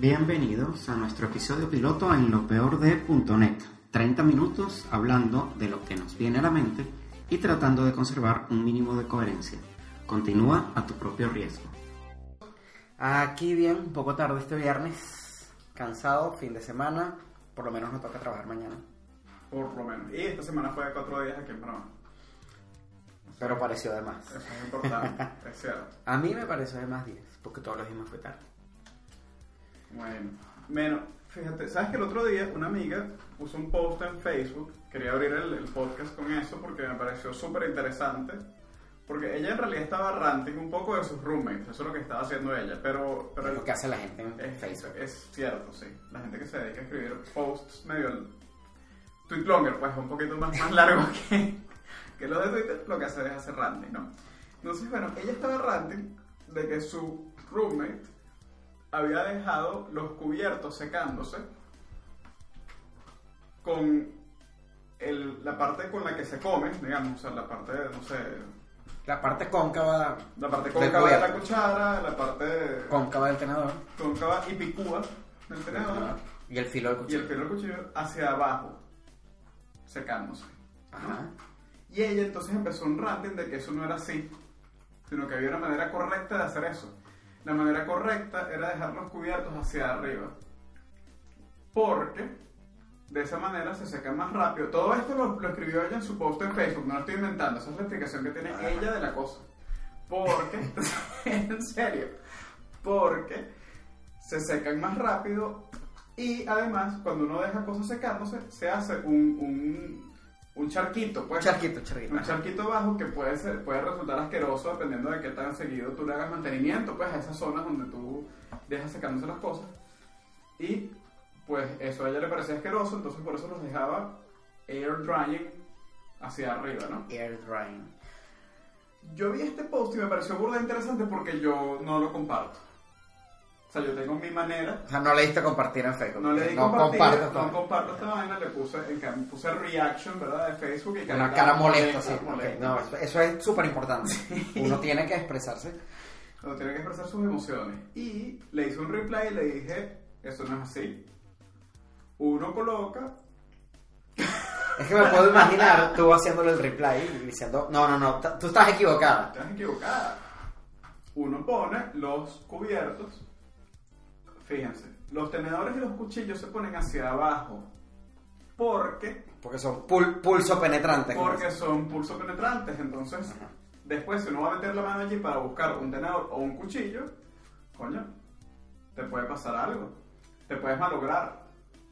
Bienvenidos a nuestro episodio piloto en lo peor de .net. 30 minutos hablando de lo que nos viene a la mente y tratando de conservar un mínimo de coherencia. Continúa a tu propio riesgo. Aquí bien, un poco tarde este viernes, cansado, fin de semana, por lo menos no toca trabajar mañana. Por lo menos. Y esta semana fue de cuatro días aquí en Panamá. Pero pareció de más. Eso es importante, es cierto. A mí me pareció de más 10, porque todos los días fue tarde. Bueno, menos, fíjate, ¿sabes que el otro día una amiga puso un post en Facebook? Quería abrir el, el podcast con eso porque me pareció súper interesante. Porque ella en realidad estaba ranting un poco de sus roommates, eso es lo que estaba haciendo ella. Pero, pero Es lo que hace la gente en es, Facebook. es cierto, sí. La gente que se dedica a escribir posts medio. Tweet longer, pues un poquito más, más largo que, que los de Twitter, lo que hace es hacer ranting, ¿no? Entonces, bueno, ella estaba ranting de que su roommate había dejado los cubiertos secándose con el- la parte con la que se come, digamos, o sea, la parte, no sé, La parte cóncava, la parte cóncava de la cubierto. cuchara, la parte cóncava del tenedor cóncava y picúa del tenedor y el filo del y cuchillo. el filo del cuchillo hacia abajo, secándose. Ajá. Y ella entonces empezó un ranting de que eso no era así, sino que había una manera correcta de hacer eso. La manera correcta era dejar los cubiertos hacia arriba. Porque de esa manera se secan más rápido. Todo esto lo, lo escribió ella en su post en Facebook, no lo estoy inventando, esa es la explicación que tiene ella de la cosa. Porque, en serio, porque se secan más rápido y además cuando uno deja cosas secándose se hace un, un, un charquito, pues. Charquito, charquito. Un charquito bajo que puede, ser, puede resultar asqueroso dependiendo de qué tan seguido tú le hagas mantenimiento, pues a esas zonas donde tú dejas secándose las cosas. Y pues eso a ella le parecía asqueroso, entonces por eso los dejaba air drying hacia arriba, ¿no? Air drying. Yo vi este post y me pareció burda interesante porque yo no lo comparto. O sea, yo tengo mi manera. O sea, no le diste compartir en Facebook. No le di no compartir, comparto no comparto esta vaina, le puse, en cambio, puse reaction, ¿verdad? De Facebook y Una cara molesta, sí. molesta. No, eso, es súper importante. Uno tiene que expresarse. Uno tiene que expresar sus emociones. Y le hice un reply y le dije, eso no es así. Uno coloca, Es que me puedo imaginar tú haciéndole el reply y diciendo, no, no, no, tú estás equivocada. estás equivocada. Uno pone los cubiertos, fíjense, los tenedores y los cuchillos se ponen hacia abajo. Porque, Porque son pul- pulso penetrante. como porque son pulso penetrantes. Entonces, Ajá. después si uno va a meter la mano allí para buscar un tenedor o un cuchillo, coño, te puede pasar algo. Te puedes malograr.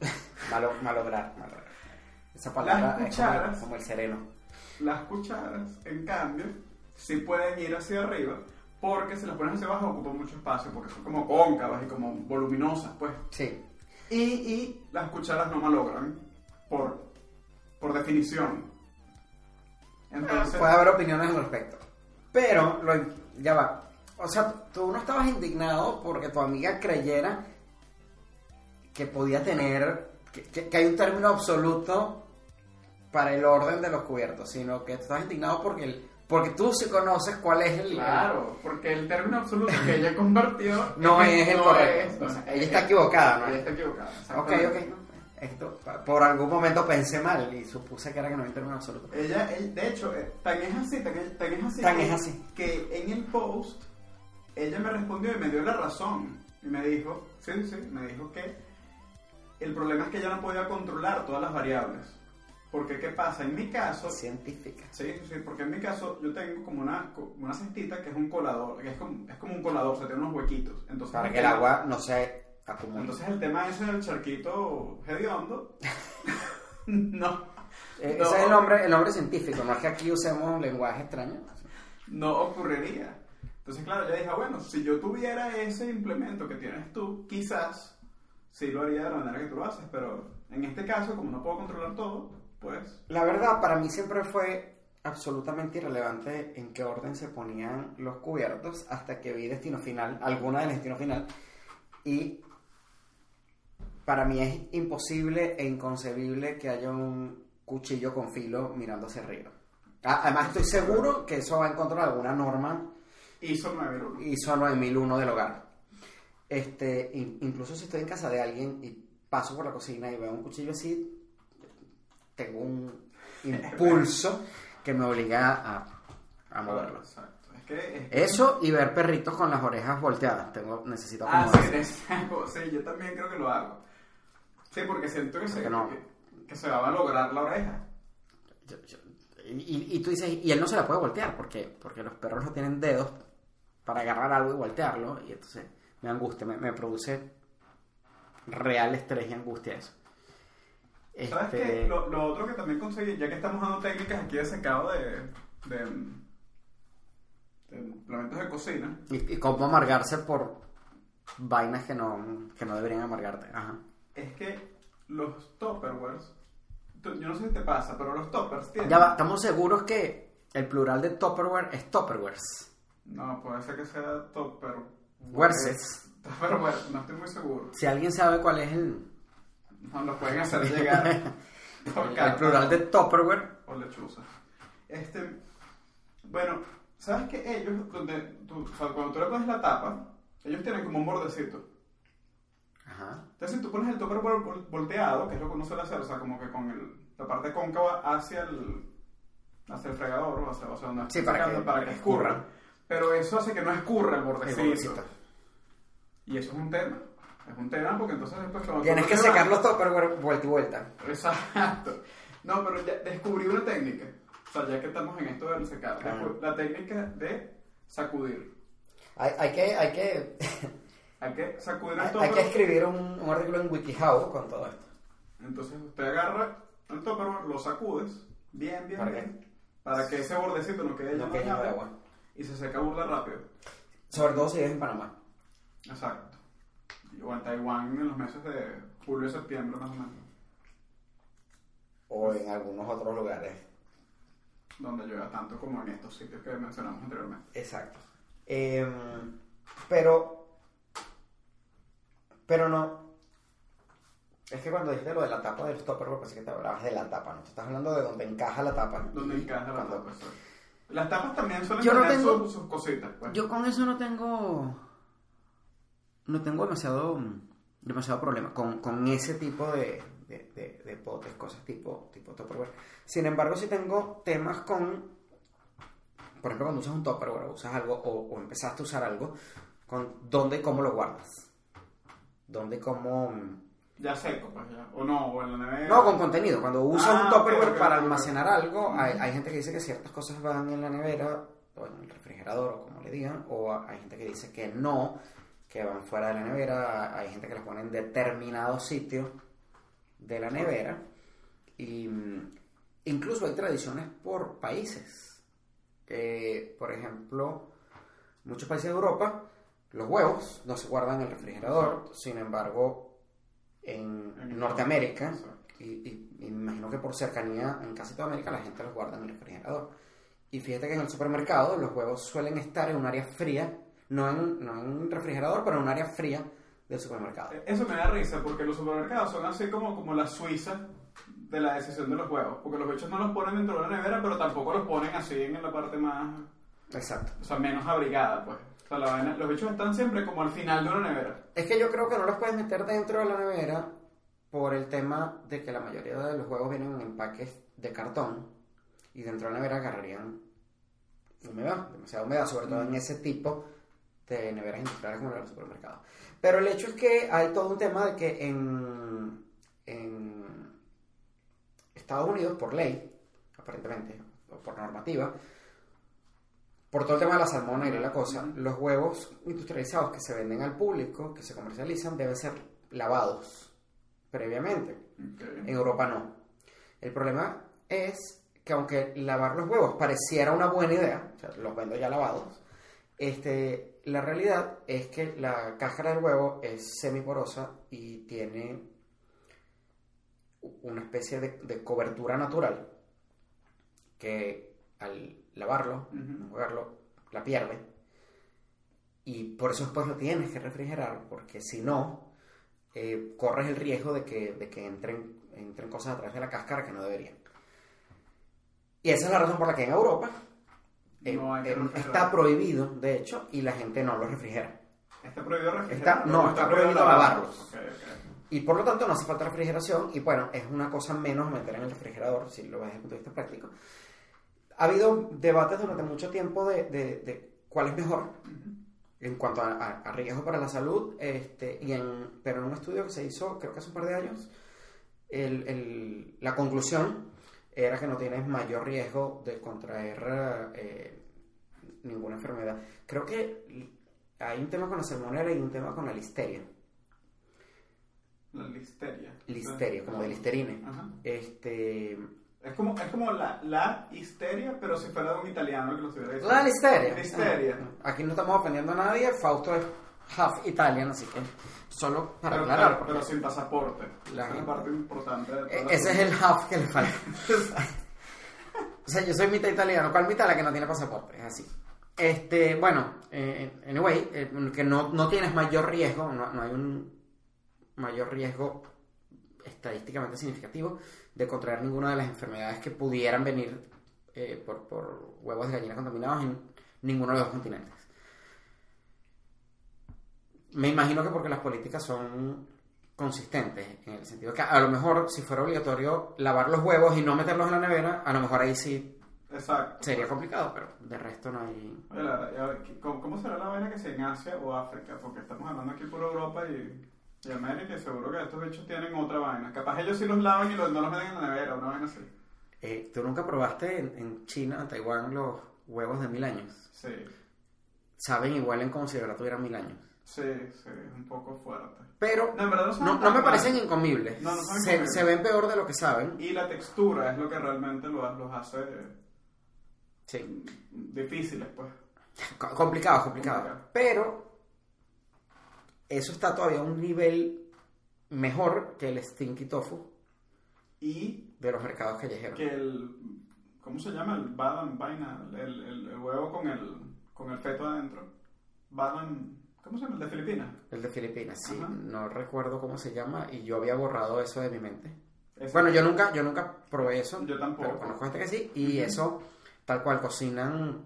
Malo- malograr, malograr. Esa palabra Las es como, cucharas. como el sereno. Las cucharas, en cambio, sí pueden ir hacia arriba porque si las pones hacia abajo ocupan mucho espacio porque son como cóncavas y como voluminosas, pues. Sí. Y, y las cucharas no malogran por, por definición. Entonces, Puede haber opiniones al respecto. Pero, lo, ya va. O sea, tú no estabas indignado porque tu amiga creyera que podía tener, que, que- que hay un término absoluto para el orden de los cubiertos, sino que tú estabas indignado porque, el, porque tú sí conoces cuál es el... claro, porque el término absoluto que ella compartió No es el no correcto. es, no O sea, es- ella está equivocada, ¿no? Ella está equivocada. Ok, ok. Esto, por algún momento pensé mal y supuse que era que no un término absoluto. Ella, ella- de hecho, eh, tan es así, tan es, tan es así, Tan que, es así. que en el post ella me respondió y me dio la razón. Y me dijo, sí, sí, me dijo que el problema es que ella no podía controlar todas las variables. Porque, ¿qué pasa? En mi caso, Científica. sí, sí, porque en mi caso yo tengo como una, como una cestita que es un colador, que es como, es como un colador, o sea, tiene unos huequitos. Entonces, Para que el agua no se acumule. Entonces el tema ese del charquito hediondo, no. Eh, No. Ese es el nombre, el nombre científico, no es que aquí usemos un lenguaje extraño. no ocurriría. Entonces, claro, yo dije, bueno, si yo tuviera ese implemento que tienes tú, quizás sí lo haría de la manera que tú lo haces, pero en este caso, como no puedo controlar todo, pues La verdad, para mí siempre fue absolutamente irrelevante en qué orden se ponían los cubiertos hasta que vi Destino Final, alguna de Destino Final, y para mí es imposible e inconcebible que haya un cuchillo con filo mirando hacia arriba. Además, estoy seguro que eso va en contra de alguna norma hizo 9 ISO 9001 del hogar. Este, in- incluso si estoy en casa de alguien y paso por la cocina y veo un cuchillo así, tengo un impulso que me obliga a, a moverlo. Eso y ver perritos con las orejas volteadas. Tengo, necesito Ah, acomodar. sí, exacto. sí, yo también creo que lo hago. Sí, porque siento que se, que no. que, que se va a lograr la oreja. Yo- yo- y, y tú dices, y él no se la puede voltear porque, porque los perros no tienen dedos para agarrar algo y voltearlo. Y entonces me angustia, me, me produce real estrés y angustia eso. ¿Sabes Este, qué? Lo, lo otro que también conseguí, ya que estamos dando técnicas aquí de secado de, de, de implementos de cocina, y, y cómo amargarse por vainas que no, que no deberían amargarte. Ajá. es que los topperwares, yo no sé si te pasa, pero los toppers tienen... Ya va, estamos seguros que el plural de Tupperware es Tupperwares. No, puede ser que sea topper... Werses. Tupperware, no estoy muy seguro. Si alguien sabe cuál es el, No, lo pueden hacer llegar por el plural de Tupperware, o lechuza. Este, bueno, ¿sabes que ellos, donde tú, o sea, cuando tú le pones la tapa, ellos tienen como un bordecito. Ajá. Entonces, si tú pones el vol- volteado, que es lo que uno suele hacer, o sea, como que con el, la parte cóncava hacia el, hacia el fregador, o hacia, o sea, donde Sí, está para sacando, que- para que escurra. escurra. Pero eso hace que no escurra el bordecito. Y eso es un tema. Es un tema porque entonces después cuando Tienes que secar los Tupperware vuelta y vuelta. Exacto. No, pero ya descubrí una técnica. O sea, ya que estamos en esto del secado. La técnica de sacudir. Hay, hay que, hay que, Hay que sacudir el hay, topper. hay que escribir un, un artículo en WikiHow con todo esto. Entonces usted agarra el topper, lo sacudes bien, bien, ¿Para bien. Para que ese bordecito no quede No lleno de de agua. Y se seca burda rápido. Sobre todo si es en Panamá. Exacto. O en Taiwán en los meses de julio y septiembre más o menos. O en algunos otros lugares. Donde llueva tanto como en estos sitios que mencionamos anteriormente. Exacto. Em, pero. Pero no. Es que cuando dijiste lo de la tapa del Tupperware, pensé que te hablabas de la tapa, ¿no? Estás hablando de donde encaja la tapa. Donde encaja la cuando- tapa. Las tapas también suelen Yo no tener tengo- sus, sus cositas. Pues. Yo con eso no tengo. No tengo demasiado. demasiado problema con, con ese tipo de, de, de- de potes, cosas tipo, tipo Tupperware. Sin embargo, si tengo temas con. Por ejemplo, cuando usas un Tupperware o usas algo o, o empezaste a usar algo, con dónde y cómo lo guardas. Dónde y cómo. Ya seco, pues ya. O no, o en la nevera. No, con contenido. Cuando usas Ah, un Tupperware ok, ok, para almacenar algo, hay, hay gente que dice que ciertas cosas van en la nevera o en el refrigerador o como le digan, o hay gente que dice que no, que van fuera de la nevera, hay gente que las pone en determinado sitio de la nevera y mm, incluso hay tradiciones por países. Eh, por ejemplo, muchos países de Europa, los huevos no se guardan en el refrigerador, sin embargo, en, En Norteamérica, y, y- y me imagino que por cercanía en casi toda América la gente los guarda en el refrigerador. Y fíjate que en el supermercado los huevos suelen estar en un área fría, no en, no en un refrigerador, pero en un área fría del supermercado. Eso me da risa porque los supermercados son así como, como la Suiza de la decisión de los huevos. Porque los bichos no los ponen dentro de la nevera, pero tampoco los ponen así en la parte más. Exacto. O sea, menos abrigada, pues. O sea, la vaina- los bichos están siempre como al final de una nevera. Es que yo creo que no los puedes meter dentro de la nevera por el tema de que la mayoría de los huevos vienen en empaques de cartón y dentro de la nevera agarrarían humedad, demasiada humedad, sobre todo en ese tipo de neveras industriales como la del supermercado. Pero el hecho es que hay todo un tema de que en, en Estados Unidos, por ley, aparentemente, o por normativa, por todo el tema de la salmonera y la cosa, los huevos industrializados que se venden al público, que se comercializan, deben ser lavados previamente. Ok. En Europa no. El problema es que aunque lavar los huevos pareciera una buena idea, o sea, los vendo ya lavados, este, la realidad es que la cáscara del huevo es semiporosa y tiene una especie de, de cobertura natural que al lavarlo, Ujú. jugarlo, la pierde. Y por eso después lo tienes que refrigerar, porque si no, eh, corres el riesgo de que, de que entren, entren cosas a través de la cáscara que no deberían. Y esa es la razón por la que en Europa eh, No hay que eh, está prohibido, de hecho, y la gente no lo refrigera. Está prohibido refrigerar. Está- no, está prohibido lavarlos. Ok, ok. Y por lo tanto no hace falta refrigeración y bueno, es una cosa menos meter en el refrigerador, si lo ves desde el punto de vista práctico. Ha habido debates durante mucho tiempo de, de- de cuál es mejor en cuanto a, a- a riesgo para la salud, este, y en, pero en un estudio que se hizo, creo que hace un par de años, el- el- la conclusión era que no tienes mayor riesgo de contraer eh, ninguna enfermedad. Creo que hay un tema con la salmonella y un tema con la listeria. La listeria. Listeria, como de listerine. Ajá. Este. Es como, es como la, la histeria, pero si fuera de un italiano que lo estuviera diciendo. La listeria. Listeria. Aquí no estamos ofendiendo a nadie. Fausto es half Italian, así que solo para pero, aclarar. pero- porque pero sin pasaporte. La es la parte importante de ese es el half que le falta. o sea, yo soy mitad italiano. ¿Cuál mitad? La que no tiene pasaporte. Es así. Este, bueno, eh, anyway, eh, que no, no tienes mayor riesgo, no, no hay un mayor riesgo estadísticamente significativo de contraer ninguna de las enfermedades que pudieran venir eh, por, por huevos de gallina contaminados en ninguno de los continentes. Me imagino que porque las políticas son consistentes, en el sentido que a lo mejor si fuera obligatorio lavar los huevos y no meterlos en la nevera, a lo mejor ahí sí Exacto. sería complicado, pero de resto no hay... Oye, la ¿cómo, cómo será la vaina que sea en Asia o África? Porque estamos hablando aquí por Europa y, y América y seguro que estos bichos tienen otra vaina. Capaz ellos sí los lavan y los, no los meten en la nevera, una vaina así. Eh, ¿Tú nunca probaste en, en China, en Taiwán, los huevos de mil años? Sí, Saben y huelen como si de verdad tuvieran mil años. Sí, sí, es un poco fuerte. Pero No, en verdad no me parecen incomibles. No, no son se, incomibles. se ven peor de lo que saben. Y la textura es lo que realmente los, los hace Sí. difíciles, pues. Co- Complicado, complicado. Complicado. Pero eso está todavía a un nivel mejor que el stinky tofu Y de los mercados callejeros. que el. ¿Cómo se llama? El badam vaina. El, el, el huevo con el, con el feto adentro. Badam. ¿Cómo se llama? El de Filipinas. El de Filipinas, sí. Ajá. No recuerdo cómo se llama y yo había borrado eso de mi mente. Bueno, yo nunca, yo nunca probé eso. Yo tampoco. Pero conozco gente que sí. Y eso, tal cual cocinan,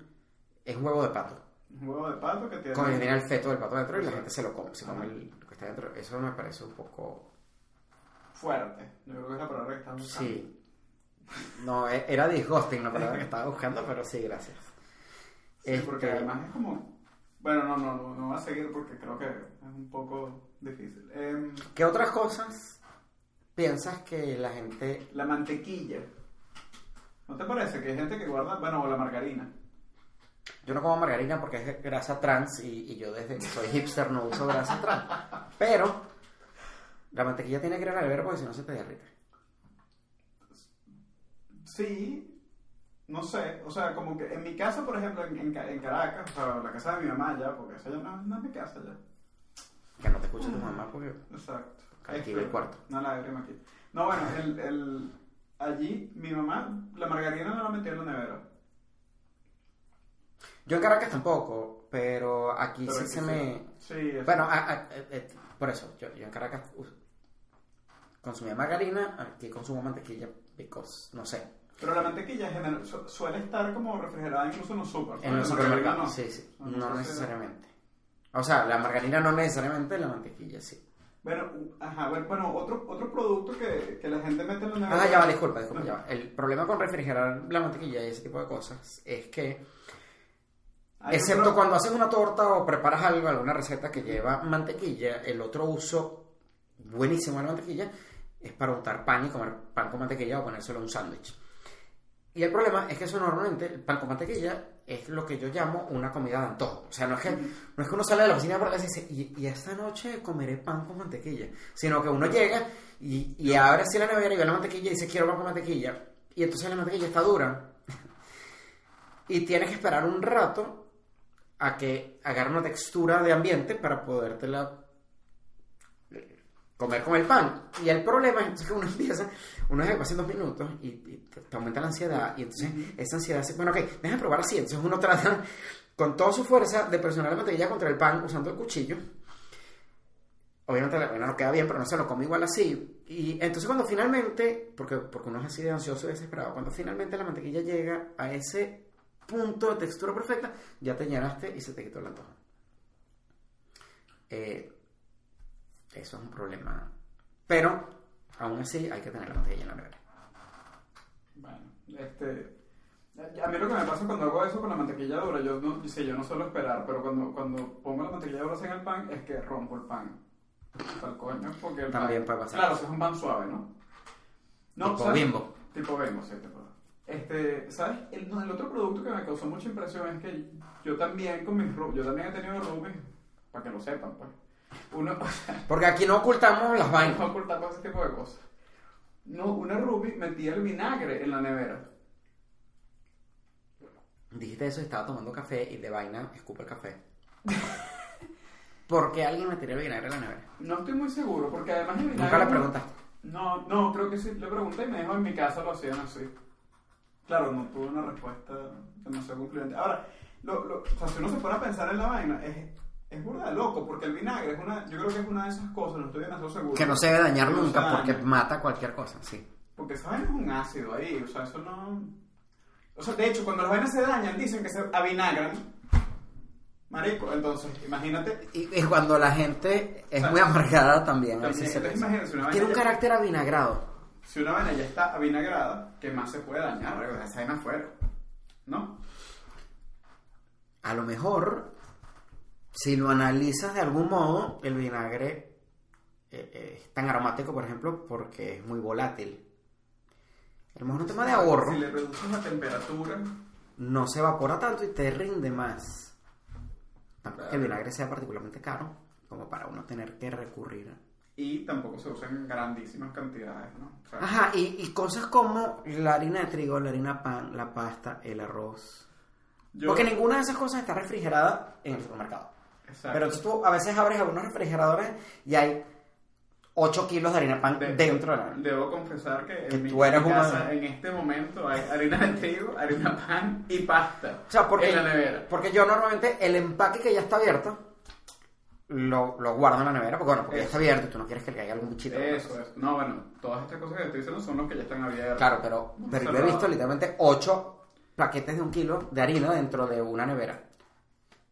es un huevo de pato. Un huevo de pato que tiene. Con el, feto del pato dentro y la gente se lo come, se come el- lo que está dentro. Eso me parece un poco... Fuerte. Yo creo que es la palabra que estamos buscando. Sí. No, e- era disgusting la palabra que estaba buscando, pero sí, gracias. Sí, porque Este, además es como. Bueno, no, no, no, no voy a seguir porque creo que es un poco difícil. Em, ¿Qué otras cosas piensas que la gente... la mantequilla. ¿No te parece que hay gente que guarda, bueno, o la margarina? Yo no como margarina porque es grasa trans y, y yo desde que soy hipster no uso grasa trans. Pero la mantequilla tiene que ir a la nevera porque si no se te derrite. Sí, no sé, o sea, como que en mi casa, por ejemplo, en, en Ca- en Caracas, o sea, la casa de mi mamá ya, porque esa ya no, no es mi casa ya. Que no te escuche tu mamá porque... Exacto. Aquí el cuarto. Una lágrima aquí. No, bueno, el, el, allí mi mamá, la margarina no la metió en la nevera. Yo en Caracas tampoco, pero aquí Pero sí aquí se sí. me... Sí. Bueno, a- a- eh, eh, por eso, yo, yo en Caracas us- consumía margarina, aquí consumo mantequilla, because, no sé, Pero la mantequilla en general su- suele estar como refrigerada incluso en los super. en el La margarina supermercado, no. sí, sí, No, no, necesariamente. O sea, la margarina no necesariamente, la mantequilla sí. Bueno, ajá, bueno, bueno, otro, otro producto que, que la gente mete en la nevera. Ah, ya va, disculpa, disculpa, ya va. El problema con refrigerar la mantequilla y ese tipo de cosas es que, Hay excepto otro- cuando haces una torta o preparas algo, alguna receta que lleva mantequilla, el otro uso buenísimo de la mantequilla es para untar pan y comer pan con mantequilla o ponérselo en un sándwich. Y el problema es que eso normalmente, el pan con mantequilla, es lo que yo llamo una comida de antojo. O sea, no es que, no es que uno sale de la oficina por la casa y dice, y, y esta noche comeré pan con mantequilla. Sino que uno llega y, y abre así la nevera y ve la mantequilla y dice, quiero pan con mantequilla. Y entonces la mantequilla está dura. y tienes que esperar un rato a que agarre una textura de ambiente para podértela comer con el pan. Y el problema es que uno empieza, uno se pasan dos minutos y, y te, aumenta la ansiedad. Y entonces esa ansiedad dice, bueno, ok, déjame probar así. Entonces uno trata con toda su fuerza de presionar la mantequilla contra el pan usando el cuchillo. Obviamente la vaina no queda bien, pero no se lo come igual así. Y entonces cuando finalmente, porque, porque uno es así de ansioso y desesperado, cuando finalmente la mantequilla llega a ese punto de textura perfecta, ya te llenaste y se te quitó el antojo. eh, eso es un problema. Pero, aún así, hay que tener la mantequilla en la nevera. Bueno, este. A mí lo que me pasa cuando hago eso con la mantequilla dura, yo no, sí, yo no suelo esperar, pero cuando, cuando pongo la mantequilla dura en el pan es que rompo el pan. Al coño, porque el pan- También puede pasar. Claro, si es un pan suave, ¿no? No, Tipo ¿sabes? Bimbo. Tipo Bimbo, sí, tipo. Este, ¿sabes? El, otro producto que me causó mucha impresión es que yo también con mis yo también he tenido rubis, para que lo sepan, pues. Uno, o sea, Porque aquí no ocultamos las vainas. no ocultamos ese tipo de cosas. No, una Ruby metía el vinagre en la nevera. Dijiste eso estaba tomando café y de vaina escupe el café. ¿Por qué alguien me tiró el vinagre en la nevera? No estoy muy seguro, porque además el vinagre... Nunca le preguntaste. No, no, creo que sí. Le pregunté y me dijo en mi casa lo hacían así. Claro, no tuve una respuesta demasiado concluyente. Ahora, lo, lo, o sea, si uno se pone a pensar en la vaina, es, es burda de loco, porque el vinagre es una, yo creo que es una de esas cosas, no estoy demasiado seguro. Que no se debe dañar no nunca daña. porque mata cualquier cosa, sí. Porque esa vaina es un ácido ahí, o sea, eso no... O sea, de hecho, cuando las vainas se dañan, dicen que se avinagran. Marico, entonces, imagínate... Y, y cuando la gente es O sea, muy amargada también, también, se entonces, imagínate, una Tiene un ya- carácter avinagrado. Si una vaina ya está avinagrada, ¿qué más se puede dañar? Esa vaina afuera, ¿no? A lo mejor, si lo analizas de algún modo, el vinagre eh, eh, es tan aromático, por ejemplo, porque es muy volátil. A lo mejor un tema de ahorro Si le reduces la temperatura, no se evapora tanto y te rinde más. Tampoco que el vinagre sea particularmente caro, como para uno tener que recurrir. y tampoco se usa en grandísimas cantidades, ¿no? O sea, Ajá, y, y cosas como la harina de trigo, la harina pan, la pasta, el arroz. yo- Porque ninguna de esas cosas está refrigerada en el supermercado. Exacto. Pero tú a veces abres algunos refrigeradores y hay 8 kilos de harina pan De- dentro de la Debo confesar que, Que en mi tú eres mi una- casa en este momento hay harina de trigo, harina pan y pasta O sea, porque, en la nevera. porque yo normalmente el empaque que ya está abierto lo, lo guardo en la nevera, porque bueno, porque ya Eso. está abierto y tú no quieres que le caiga algún bichito. Eso es. No, bueno, todas estas cosas que estoy diciendo son los que ya están abiertos. Claro, pero, pero yo he visto literalmente 8 paquetes de un kilo de harina dentro de una nevera.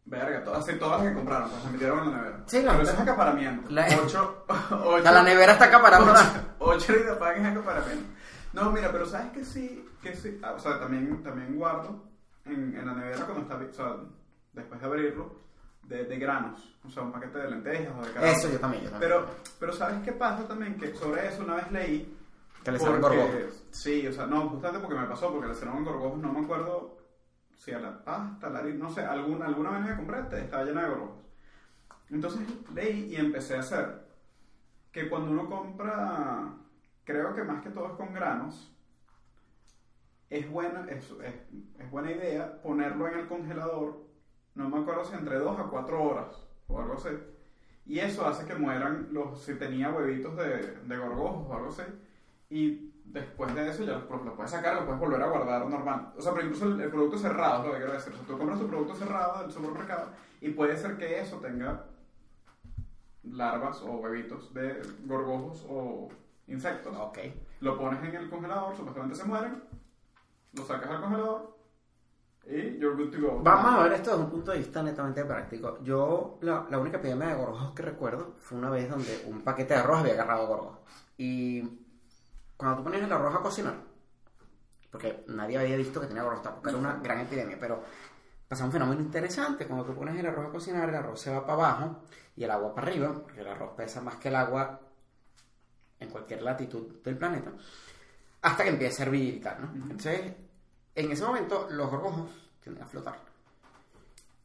Verga, todas, sí, todas las que compraron, pues se metieron en la nevera. Sí, la- Pero eso es acaparamiento. La- Ocho, O ocho, sea, la nevera está acaparando ocho, ocho harinas pan es acaparamiento. No, mira, pero sabes que sí, que sí, ah, o sea, también, también guardo en, en la nevera cuando está, o sea, después de abrirlo, de, de granos, o sea, un paquete de lentejas o de carajo. Eso yo también, yo también. Pero, pero ¿sabes qué pasa también? Que sobre eso una vez leí Que le porque- gorgojos. Sí, o sea, no, justamente porque me pasó, porque le salieron gorgojos, no me acuerdo si a la pasta, la harina, no sé, alguna, alguna vez que compré estaba llena de gorgojos. Entonces leí y empecé a hacer que cuando uno compra, creo que más que todo es con granos, es buena, es, es buena idea ponerlo en el congelador, no me acuerdo si entre 2 a 4 horas o algo así. Y eso hace que mueran los, si tenía huevitos de, de gorgojos o algo así. Y después de eso ya los, los puedes sacar, los puedes volver a guardar normal. O sea, pero incluso el, el producto cerrado es lo que quiero decir. O sea, tú compras tu producto cerrado del supermercado y puede ser que eso tenga larvas o huevitos de gorgojos o insectos. Ok. Lo pones en el congelador, supuestamente se mueren, lo sacas al congelador y you're good to go. Vamos a ver esto desde un punto de vista netamente práctico. Yo, la, la única epidemia de gorgojos que recuerdo fue una vez donde un paquete de arroz había agarrado gorgojos. Y cuando tú ponías el arroz a cocinar, porque nadie había visto que tenía gorgojos, tampoco era una gran epidemia, pero pasa un fenómeno interesante. Cuando tú pones el arroz a cocinar, el arroz se va para abajo y el agua para arriba, porque el arroz pesa más que el agua en cualquier latitud del planeta, hasta que empieza a hervir y tal, ¿no? Entonces, en ese momento, los gorgojos tienden a flotar.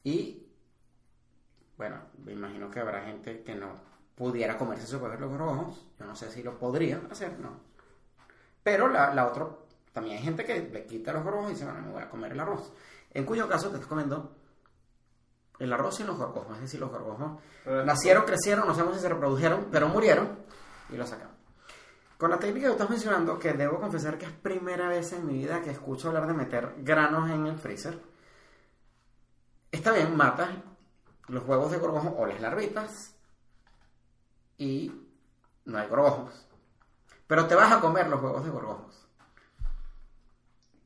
Y, bueno, me imagino que habrá gente que no pudiera comerse los gorgojos. Yo no sé si lo podrían hacer, no. Pero la, la otra, también hay gente que le quita los gorgojos y dice, bueno, me voy a comer el arroz. En cuyo caso te estás comiendo el arroz sin los gorgojos. Es decir, los gorgojos Pero- nacieron, crecieron, no sabemos si se reprodujeron, pero murieron y los sacamos. Con la técnica que estás mencionando, que debo confesar que es primera vez en mi vida que escucho hablar de meter granos en el freezer, está bien, matas los huevos de gorgojo o las larvitas y no hay gorgojos. Pero te vas a comer los huevos de gorgojos.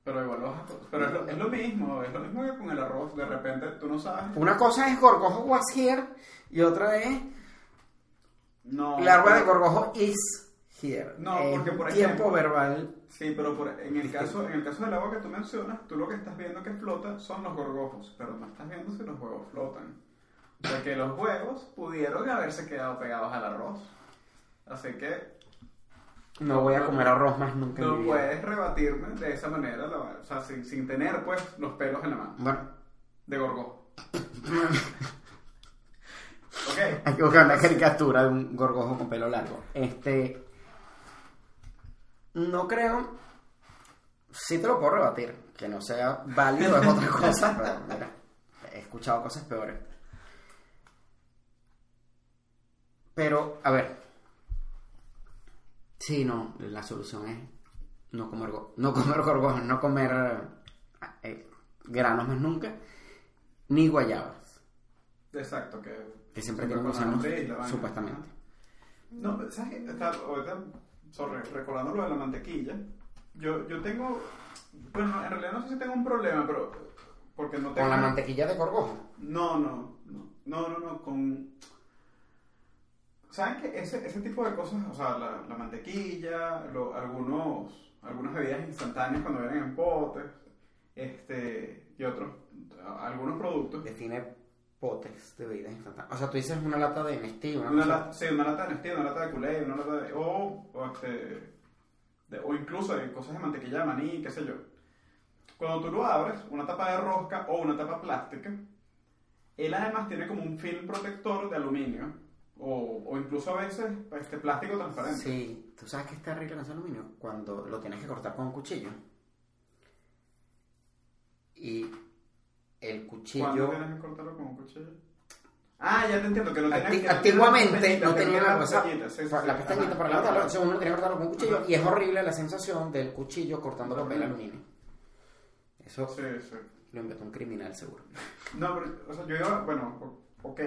Pero igual vas a... Pero es lo, es lo mismo, es lo mismo que con el arroz. De repente tú no sabes... Una cosa es gorgojo guasier y otra es No. La rueda de gorgojo is here. No, porque, por tiempo ejemplo- verbal. Sí, pero por- en, el caso, en el caso del agua que tú mencionas, tú lo que estás viendo que flota son los gorgojos, pero no estás viendo si los huevos flotan. Porque los huevos pudieron haberse quedado pegados al arroz. Así que No voy a comer arroz más nunca en no mi vida. puedes rebatirme de esa manera, la- o sea, sin, sin tener pues los pelos en la mano. Bueno, De gorgojo. ok. hay que buscar una caricatura de un gorgojo con pelo largo. Este. No creo. Sí te lo puedo rebatir. Que no sea válido es otra cosa, pero mira, he escuchado cosas peores. Pero, a ver. Sí, no, la solución es no comer, no comer gorgojos, no comer eh, granos más nunca, ni guayabas, Exacto, que, que siempre tienen gusanos, supuestamente. No, ¿sabes qué? Está- ahorita, sorry, recordando lo de la mantequilla, yo, yo tengo, bueno, en realidad no sé si tengo un problema, pero, porque no tengo... Con la mantequilla de gorgojo. No, no, no, no, no, no, con... ¿Saben que ese, ese tipo de cosas, o sea, la, la mantequilla, lo- algunos, algunas bebidas instantáneas cuando vienen en potes, este, y otros, algunos productos, Define potes de bebidas instantáneas. O sea, tú dices una lata de Nestlé, una, Una lata, sí, una lata de Nestlé, una lata de Kool-Aid, una lata de... O, o, este, de- o incluso de cosas de mantequilla de maní, qué sé yo. Cuando tú lo abres, una tapa de rosca o una tapa plástica, él además tiene como un film protector de aluminio o, o incluso a veces este plástico transparente. Sí, tú sabes que es terrible con ese aluminio cuando lo tienes que cortar con un cuchillo. Y el ¿Cuándo cuchillo. tienes que cortarlo con un cuchillo? Ah, ya te entiendo, que no Acti- tienes que... antiguamente no tenía la cosa. sí, sí, la sí. pestañita para claro. entonces uno tenía que cortarlo con un cuchillo Ajá. y es horrible la sensación del cuchillo cortando papel aluminio. Eso Sí, sí. lo inventó un criminal seguro. No, pero, o sea, yo iba, bueno, ok,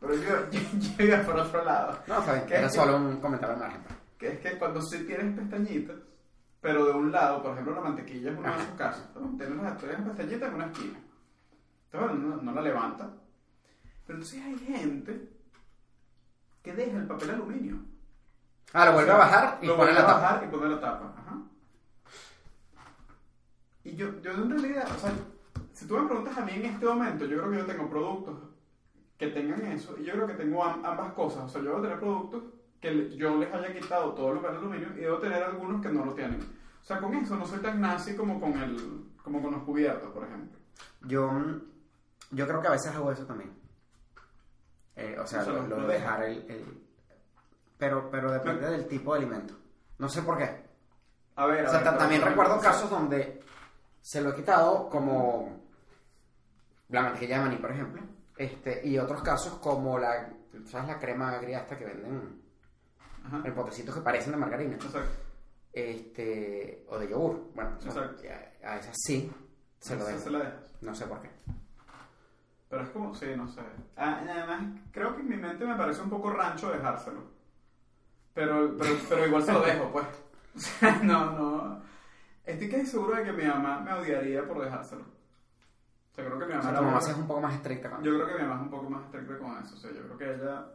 pero yo, yo, yo iba por otro lado. No, bien, ¿Qué? era solo un comentario al margen. Que es que cuando sí tienes pestañitas, pero de un lado, por ejemplo, la mantequilla es uno de esos casos. ¿no? Tienes las tienes pestañitas en una esquina. Entonces, no, no la levanta. Pero entonces hay gente que deja el papel aluminio. Ah, lo vuelve a bajar y lo pone vuelve la a tapa. bajar y pone la tapa. Ajá. Y yo, yo en realidad, o sea, si tú me preguntas a mí en este momento, yo creo que yo tengo productos que tengan eso, y yo creo que tengo am- ambas cosas. O sea, yo debo tener productos que yo les haya quitado todo lo que era aluminio y debo tener algunos que no lo tienen. O sea, con eso no soy tan nazi como con, el, como con los cubiertos, por ejemplo. Yo, mm, yo creo que a veces hago eso también. Eh, o sea, O sea, lo, de dejar el, el- Pero, pero depende del tipo de alimento. No sé por qué. A ver, a O sea, ver, también recuerdo casos donde se lo he quitado como la mantequilla de maní, por ejemplo. Este, y otros casos como la, ¿sabes? La crema agria esta que venden Ajá. en potecitos que parecen de margarina. Exacto. Este, o de yogur. Bueno, o sea, Exacto. a, a esas sí se lo dejo. se la dejas. No sé por qué. Pero es como, sí, no sé. Ah, además, creo que en mi mente me parece un poco rancho dejárselo. Pero, pero, pero igual se lo dejo, pues. O sea, no, no. Estoy casi seguro de que mi mamá me odiaría por dejárselo. O sea, creo que tu mamá sí es un poco más estricta con Yo creo que mi mamá es un poco más estricta con eso. O sea, yo creo que ella...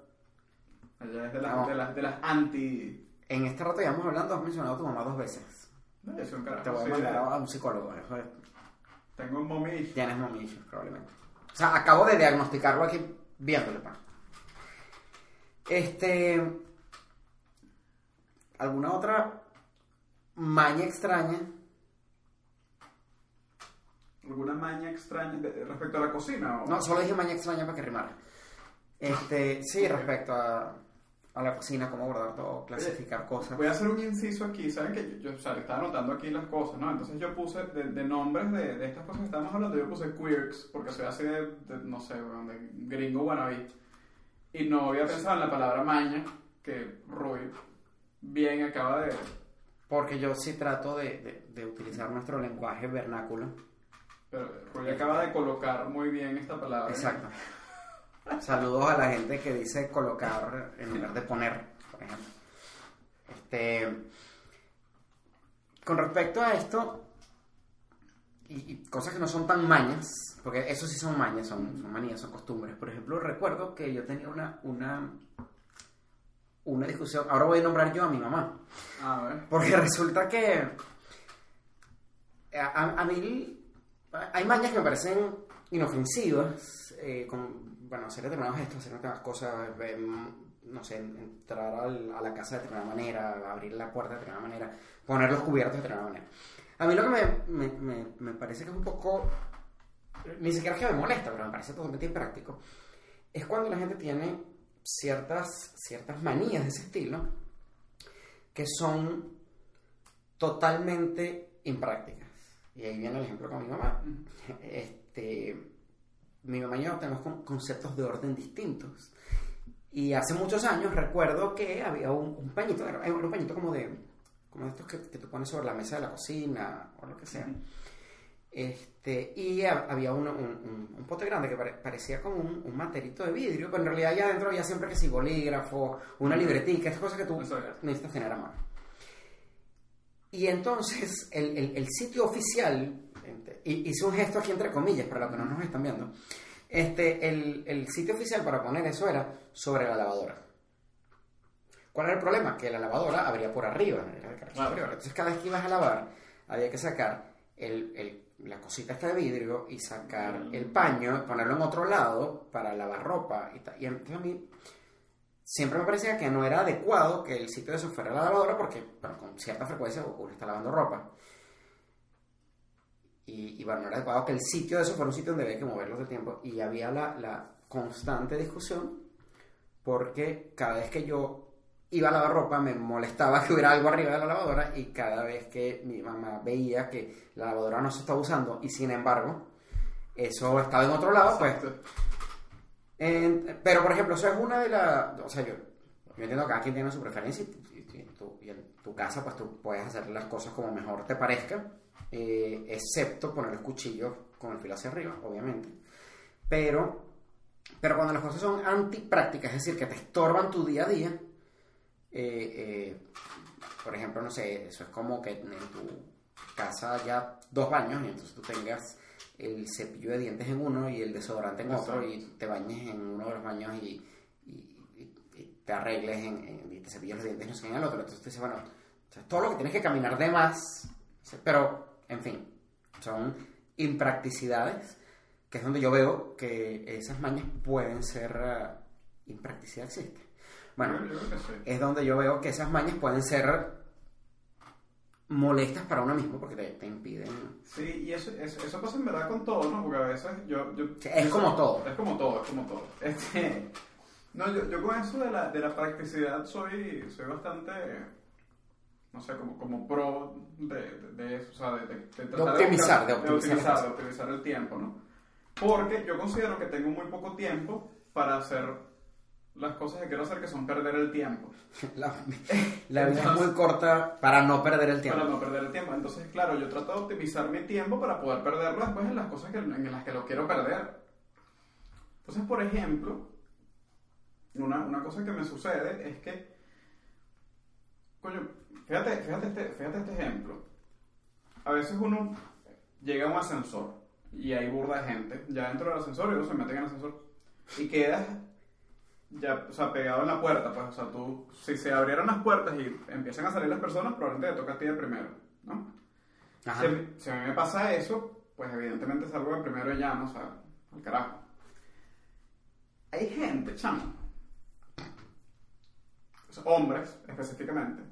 Ella es de las, de las, de las anti... En este rato ya hemos hablando, has mencionado a tu mamá dos veces. No, yo soy un carajo. Te voy a sí, mandar a un psicólogo. eso es- Tengo un mommy... Tienes mommy issues, probablemente. O sea, acabo de diagnosticarlo aquí viéndole, pa. Este. ¿Alguna otra maña extraña? ¿Alguna maña extraña de- respecto a la cocina? O... No, solo dije maña extraña para que rimara. Este, sí, respecto a, a la cocina, cómo guardar todo, clasificar cosas. Voy a hacer un inciso aquí, ¿saben que yo, yo o sea, estaba anotando aquí las cosas, ¿no? Entonces yo puse de, de nombres de, de estas cosas que estábamos hablando, yo puse quirks, porque soy así de, de, no sé, weón, de gringo wannabe. Y no había pensado en la palabra maña, que Rui bien acaba de... Porque yo sí trato de, de- de utilizar nuestro lenguaje vernáculo. Pero acaba de colocar muy bien esta palabra. Exacto. Saludos a la gente que dice colocar en lugar de poner, por ejemplo. Este, con respecto a esto, y, y cosas que no son tan mañas, porque eso sí son mañas, son, son manías, son costumbres. Por ejemplo, recuerdo que yo tenía una, una una discusión. Ahora voy a nombrar yo a mi mamá. A ver. Porque resulta que a, a mí hay mañas que me parecen inofensivas, eh, con, bueno, hacer determinados gestos, hacer determinadas cosas, eh, no sé, entrar a la casa de determinada manera, abrir la puerta de determinada manera, poner los cubiertos de determinada manera. A mí lo que me, me, me, me parece que es un poco, ni siquiera es que me molesta, pero me parece totalmente impráctico, es cuando la gente tiene ciertas, ciertas manías de ese estilo que son totalmente imprácticas. Y ahí viene el ejemplo con mi mamá. Este, mi mamá y yo tenemos con- conceptos de orden distintos. Y hace muchos años recuerdo que había un, un pañito, era un pañito como de, como de estos que, que tú pones sobre la mesa de la cocina o lo que sea. Este, y ha- había uno- un, un- un pote grande que pare- parecía como un, un materito de vidrio, pero en realidad allá adentro había siempre que si bolígrafo, una libretica, estas cosas que tú necesitas tener a mano. Y entonces el, el- el sitio oficial, este, y hice un gesto aquí entre comillas para los que no nos están viendo, este, el, el sitio oficial para poner eso era sobre la lavadora. ¿Cuál era el problema? Que la lavadora abría por arriba, Claro. Entonces cada vez que ibas a lavar había que sacar el, el- la cosita esta de vidrio y sacar Mm. el paño, ponerlo en otro lado para lavar ropa. Y, y entonces a mí siempre me parecía que no era adecuado que el sitio de eso fuera la lavadora porque bueno, con cierta frecuencia uno está lavando ropa. Y, y, bueno, no era adecuado que el sitio de eso fuera un sitio donde había que moverlo el tiempo. Y había la, la constante discusión porque cada vez que yo iba a lavar ropa me molestaba que hubiera algo arriba de la lavadora y cada vez que mi mamá veía que la lavadora no se estaba usando y sin embargo eso estaba en otro lado, pues. Pero, por ejemplo, eso es una de las... O sea, yo, yo entiendo que cada quien tiene su preferencia y, tu, en tu casa, pues tú puedes hacer las cosas como mejor te parezca, eh, excepto poner el cuchillo con el filo hacia arriba, obviamente. Pero, pero cuando las cosas son antiprácticas, es decir, que te estorban tu día a día, eh, eh, por ejemplo, no sé, eso es como que en tu casa haya dos baños y entonces tú tengas el cepillo de dientes en uno y el desodorante en otro y te bañes en uno de los baños y, y- te arregles en, en- y te cepillas los dientes no sé, en el otro. Entonces tú dices, bueno, todo lo que tienes que caminar de más, pero, en fin, son impracticidades, que es donde yo veo que esas mañas pueden ser... eh, impracticidad existe. Bueno, sí. es donde yo veo que esas mañas pueden ser molestas para uno mismo porque te, te impiden. Sí, y eso, eso, eso pasa en verdad con todo, ¿no? Porque a veces yo... yo Sí, es como todo. Es como todo, es como todo. Este, no, yo, yo con eso de la, de la practicidad soy, soy bastante, no sé, como, como pro de, de, de eso, o sea, de, de, tratar optimizar, buscar- de optimizar de optimizar el tiempo, ¿no? Porque yo considero que tengo muy poco tiempo para hacer las cosas que quiero hacer, que son perder el tiempo. La, la vida es muy corta para no perder el tiempo. Para no perder el tiempo. Entonces, claro, yo trato de optimizar mi tiempo para poder perderlo después en las cosas que, en las que lo quiero perder. Entonces, por ejemplo, una, una cosa que me sucede es que, coño, fíjate, fíjate, este, fíjate este ejemplo. A veces uno llega a un ascensor y hay burda de gente ya dentro del ascensor y uno se mete en el ascensor y quedas ya, o sea, pegado en la puerta, pues, o sea, tú, si se abrieran las puertas y empiezan a salir las personas, probablemente te toca a ti de primero, ¿no? Ajá. Si, si a mí me pasa eso, pues evidentemente salgo de primero y ya, ¿no? O sea, al carajo. Hay gente, chamo, o sea, hombres específicamente,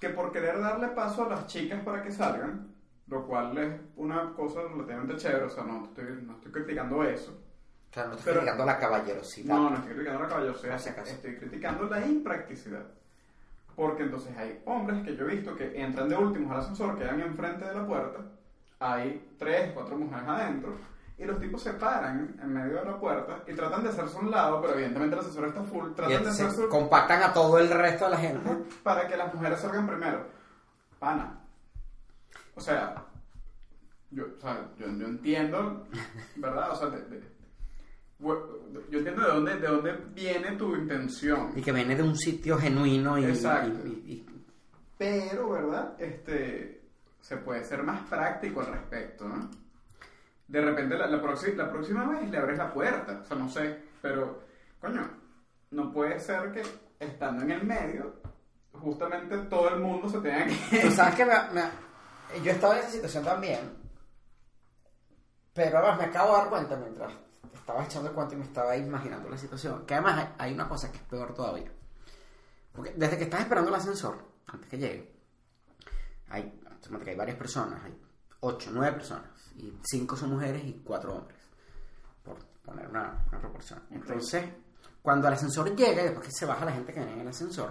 que por querer darle paso a las chicas para que salgan, lo cual es una cosa relativamente chévere, o sea, no estoy, no estoy criticando eso. O sea, no estoy Pero- criticando la caballerosidad. No, no estoy criticando la caballerosidad, si estoy criticando la impracticidad. Porque entonces hay hombres que yo he visto que entran de últimos al ascensor, quedan enfrente de la puerta, hay tres, cuatro mujeres adentro, y los tipos se paran en medio de la puerta y tratan de hacerse un lado, pero evidentemente el ascensor está full, Y tratan de entonces hacerse compactan a todo el resto de la gente. Ajá, para que las mujeres salgan primero. Pana. O sea, yo, o sea, yo, yo entiendo, ¿verdad? O sea, de- de- yo entiendo de dónde, de dónde viene tu intención. Y que viene de un sitio genuino y, Exacto. y- y- y- Pero, ¿verdad? Este, se puede ser más práctico al respecto, ¿no? De repente la, la, próxima, la próxima vez le abres la puerta, o sea, no sé, pero, coño, no puede ser que estando en el medio, justamente todo el mundo se tenga que... Tú sabes que me, me- yo estaba en esa situación también, pero además me acabo de dar cuenta mientras estaba echando el cuento y me estaba imaginando la situación, que además hay, hay una cosa que es peor todavía. Porque desde que estás esperando el ascensor, antes que llegue, hay, que hay varias personas, hay ocho, nueve personas, y cinco son mujeres y cuatro hombres, por poner una, una proporción. Entonces, cuando el ascensor llega después que se baja la gente que viene en el ascensor,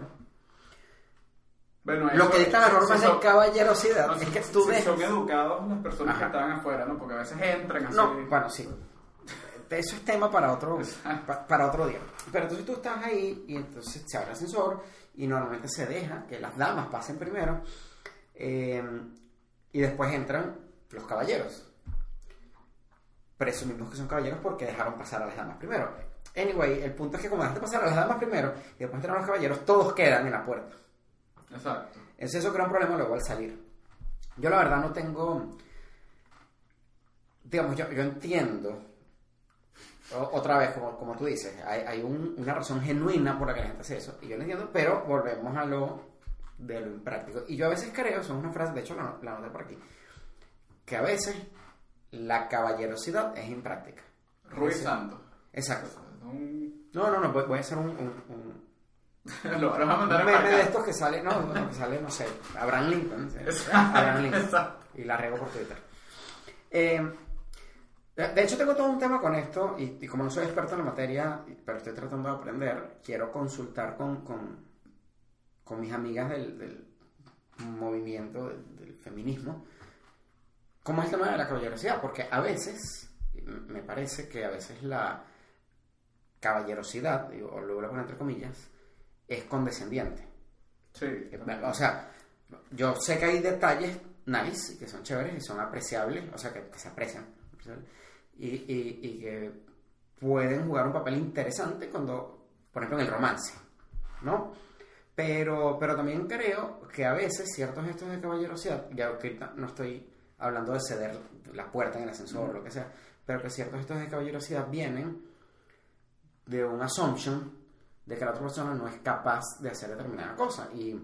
Bueno, lo que dicta las si normas son- de caballerosidad no, es si- que si tú ves... son educados las personas que Ajá. estaban afuera, ¿no? Porque a veces entran así. No, bueno, sí. Eso es tema para otro, pa- para otro día. Pero entonces tú estás ahí y entonces se abre el ascensor y normalmente se deja que las damas pasen primero eh, y después entran los caballeros. Presumimos que son caballeros porque dejaron pasar a las damas primero. Anyway, el punto es que como dejaste pasar a las damas primero y después entran los caballeros, todos quedan en la puerta. Exacto. Entonces eso crea un problema luego al salir. Yo la verdad no tengo... Digamos, yo, yo entiendo, otra vez, como, como tú dices, hay, hay un- una razón genuina por la que la gente hace eso, y yo lo entiendo, pero volvemos a lo de lo impráctico. Y yo a veces creo, son una frase, de hecho la, la anoté por aquí, que a veces la caballerosidad es impráctica. Ruiz Sí. Santos. Exacto. Un- No, no, no, voy, voy a hacer un, un- un- Lo vas a mandar un meme de estos que sale, no, no, que sale, no sé, Abraham Lincoln. ¿sí? Abraham Lincoln. Exacto. Y la rego por Twitter. Eh, de hecho, tengo todo un tema con esto, y, y como no soy experto en la materia, pero estoy tratando de aprender, quiero consultar con, con, con mis amigas del, del movimiento del, del feminismo, cómo es el tema de la caballerosidad, porque a veces, me parece que a veces la caballerosidad, digo, o lo voy a poner entre comillas, es condescendiente. Sí. O sea, yo sé que hay detalles nice, que son chéveres y son apreciables, o sea, que, que se aprecian, y, y- y que pueden jugar un papel interesante cuando, por ejemplo, en el romance, ¿no? Pero, pero también creo que a veces ciertos gestos de caballerosidad, ya que no estoy hablando de ceder la puerta en el ascensor o lo que sea, pero que ciertos gestos de caballerosidad vienen de un assumption de que la otra persona no es capaz de hacer determinada cosa. Y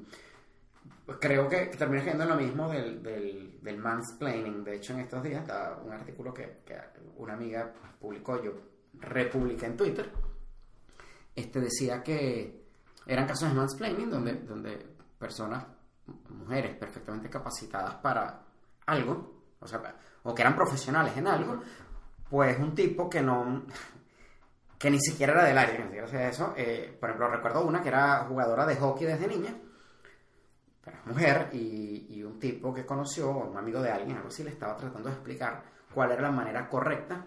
creo que termina en lo mismo del, del, del mansplaining. De hecho, en estos días está un artículo que, que una amiga publicó, yo republiqué en Twitter. Este decía que eran casos de mansplaining donde, donde personas, mujeres perfectamente capacitadas para algo, o sea, o que eran profesionales en algo, pues un tipo que no que ni siquiera era del área, que ni siquiera hacía eso. eh, por ejemplo, recuerdo una que era jugadora de hockey desde niña, pero es mujer, y, y un tipo que conoció, un amigo de alguien, algo así, le estaba tratando de explicar cuál era la manera correcta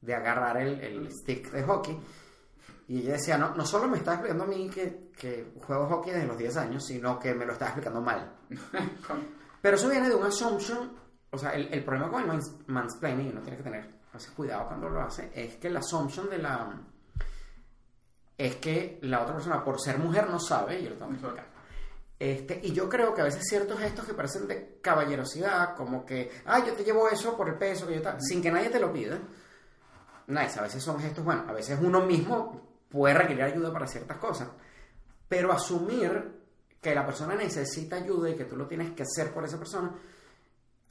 de agarrar el, el stick de hockey. Y ella decía, no, no solo me está explicando a mí que, que juego hockey desde los 10 años, sino que me lo está explicando mal. Pero eso viene de un assumption, o sea, el, el problema con el mans- mansplaining, y uno tiene que tener a veces cuidado cuando lo hace, es que el assumption de la... es que la otra persona, por ser mujer, no sabe, y yo lo tengo que explicar. Este, y yo creo que a veces ciertos gestos que parecen de caballerosidad, como que, ah, yo te llevo eso por el peso que yo tal, sin que nadie te lo pida. Nice, a veces son gestos, bueno, a veces uno mismo puede requerir ayuda para ciertas cosas, pero asumir que la persona necesita ayuda y que tú lo tienes que hacer por esa persona,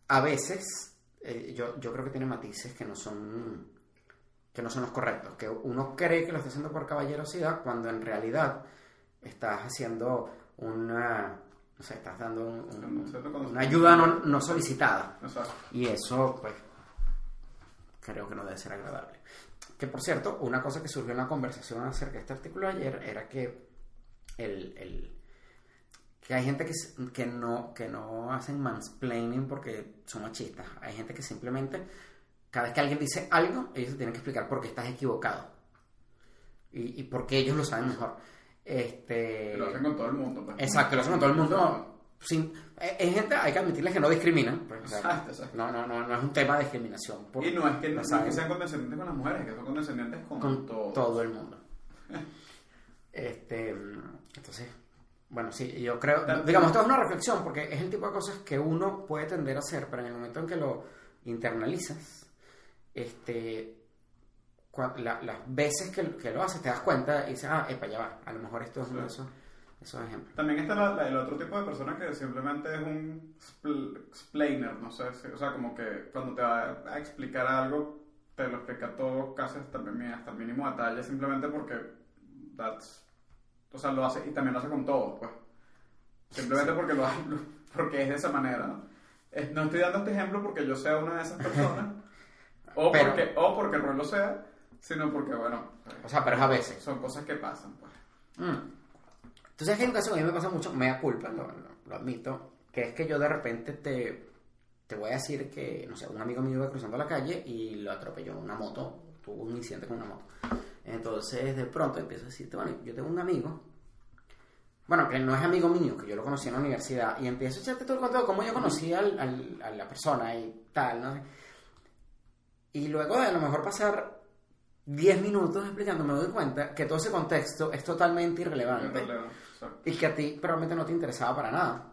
a veces eh, yo, yo creo que tiene matices que no son que no son los correctos, que uno cree que lo está haciendo por caballerosidad cuando en realidad estás haciendo una, no sé, estás dando un- un- una ayuda no, no solicitada. Exacto. Y eso, pues, creo que no debe ser agradable. Que por cierto, una cosa que surgió en la conversación acerca de este artículo ayer era que el, el- que hay gente que, que no que no hacen mansplaining porque son machistas. Hay gente que simplemente cada vez que alguien dice algo, ellos se tienen que explicar por qué estás equivocado. Y, y por qué ellos lo saben mejor. Este, Lo hacen con todo el mundo. pues. Exacto, lo hacen con todo el mundo. Sin, eh, hay gente, hay que admitirles que no discriminan. pues, Exacto, exacto. No, no, no, no es un tema de discriminación. por- Y no es que, no, es que sean condescendientes con las mujeres, es que son condescendientes con, con todo. todo el mundo. Este, entonces, bueno, sí, yo creo, También- digamos, esto es una reflexión porque es el tipo de cosas que uno puede tender a hacer, pero en el momento en que lo internalizas, este, la- las veces que, que lo haces te das cuenta y dices, ah, epa, ya va, a lo mejor esto es uno de Sí. esos, esos ejemplos. También está la- la- el otro tipo de persona que simplemente es un expl- explainer, no sé, si- o sea, como que cuando te va a explicar algo, te lo explica todo casi hasta, hasta el mínimo detalle, simplemente porque that's, o sea, lo hace y también lo hace con todo, pues. Simplemente porque lo hace, porque es de esa manera, ¿no? No estoy dando este ejemplo porque yo sea una de esas personas, o, Pero- porque, o porque Roy lo sea, sino porque, bueno, O sea, pero es a veces. son cosas que pasan, pues. Mm. Tú sabes que hay un caso que a mí me pasa mucho, me da culpa, lo, lo- lo admito, que es que yo de repente te, te voy a decir que, no sé, un amigo mío iba cruzando la calle y lo atropelló una moto, tuvo un incidente con una moto. Entonces de pronto empiezo a decirte, bueno, yo tengo un amigo, bueno, que no es amigo mío, que yo lo conocí en la universidad, y empiezo a echarte todo el cuento de cómo yo conocí al- al- a la persona y tal, ¿no? Y luego de a lo mejor pasar 10 minutos explicando, me doy cuenta que todo ese contexto es totalmente irrelevante y que a ti probablemente no te interesaba para nada.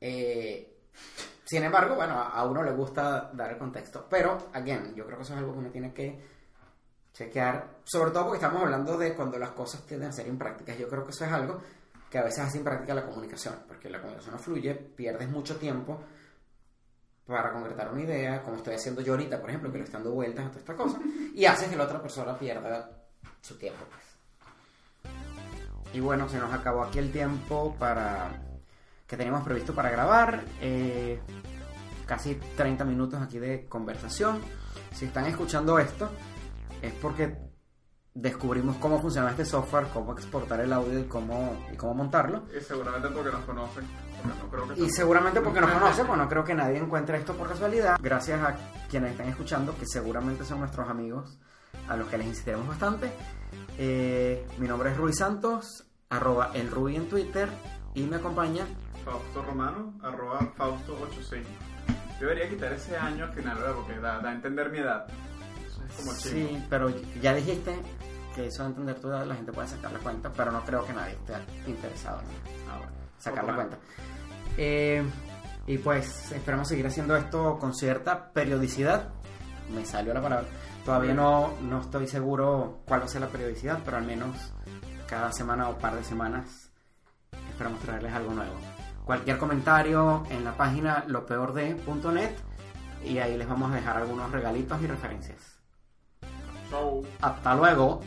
Eh, sin embargo, bueno, a a uno le gusta dar el contexto. Pero, again, yo creo que eso es algo que uno tiene que chequear, sobre todo porque estamos hablando de cuando las cosas tienden a ser imprácticas. Yo creo que eso es algo que a veces hace impráctica la comunicación, porque la comunicación no fluye, pierdes mucho tiempo para concretar una idea, como estoy haciendo yo ahorita, por ejemplo, que le estoy dando vueltas a toda esta cosa, y haces que la otra persona pierda su tiempo. Pues. Y bueno, se nos acabó aquí el tiempo para que teníamos previsto para grabar. eh, casi 30 minutos aquí de conversación. Si están escuchando esto, es porque descubrimos cómo funciona este software, cómo exportar el audio y cómo, y cómo montarlo. Y seguramente porque nos conocen. Porque no creo que Y seguramente porque nos conocen, pues no creo que nadie encuentre esto por casualidad. Gracias a quienes están escuchando, que seguramente son nuestros amigos, a los que les insistiremos bastante. Eh, mi nombre es Rui Santos, arroba el en Twitter, y me acompaña. Fausto Romano, arroba Fausto85. Yo debería quitar ese año al final, ¿verdad? Porque da, da a entender mi edad. Eso es como. Sí, pero ya dijiste que eso de entender tu edad la gente puede sacar la cuenta, pero no creo que nadie esté interesado en Ah, sacar la cuenta. Eh, y pues esperamos seguir haciendo esto con cierta periodicidad. Me salió la palabra. Todavía no, no estoy seguro cuál va a ser la periodicidad, pero al menos cada semana o par de semanas esperamos traerles algo nuevo. Cualquier comentario en la página lopeorde.net y ahí les vamos a dejar algunos regalitos y referencias. Chau. Hasta luego.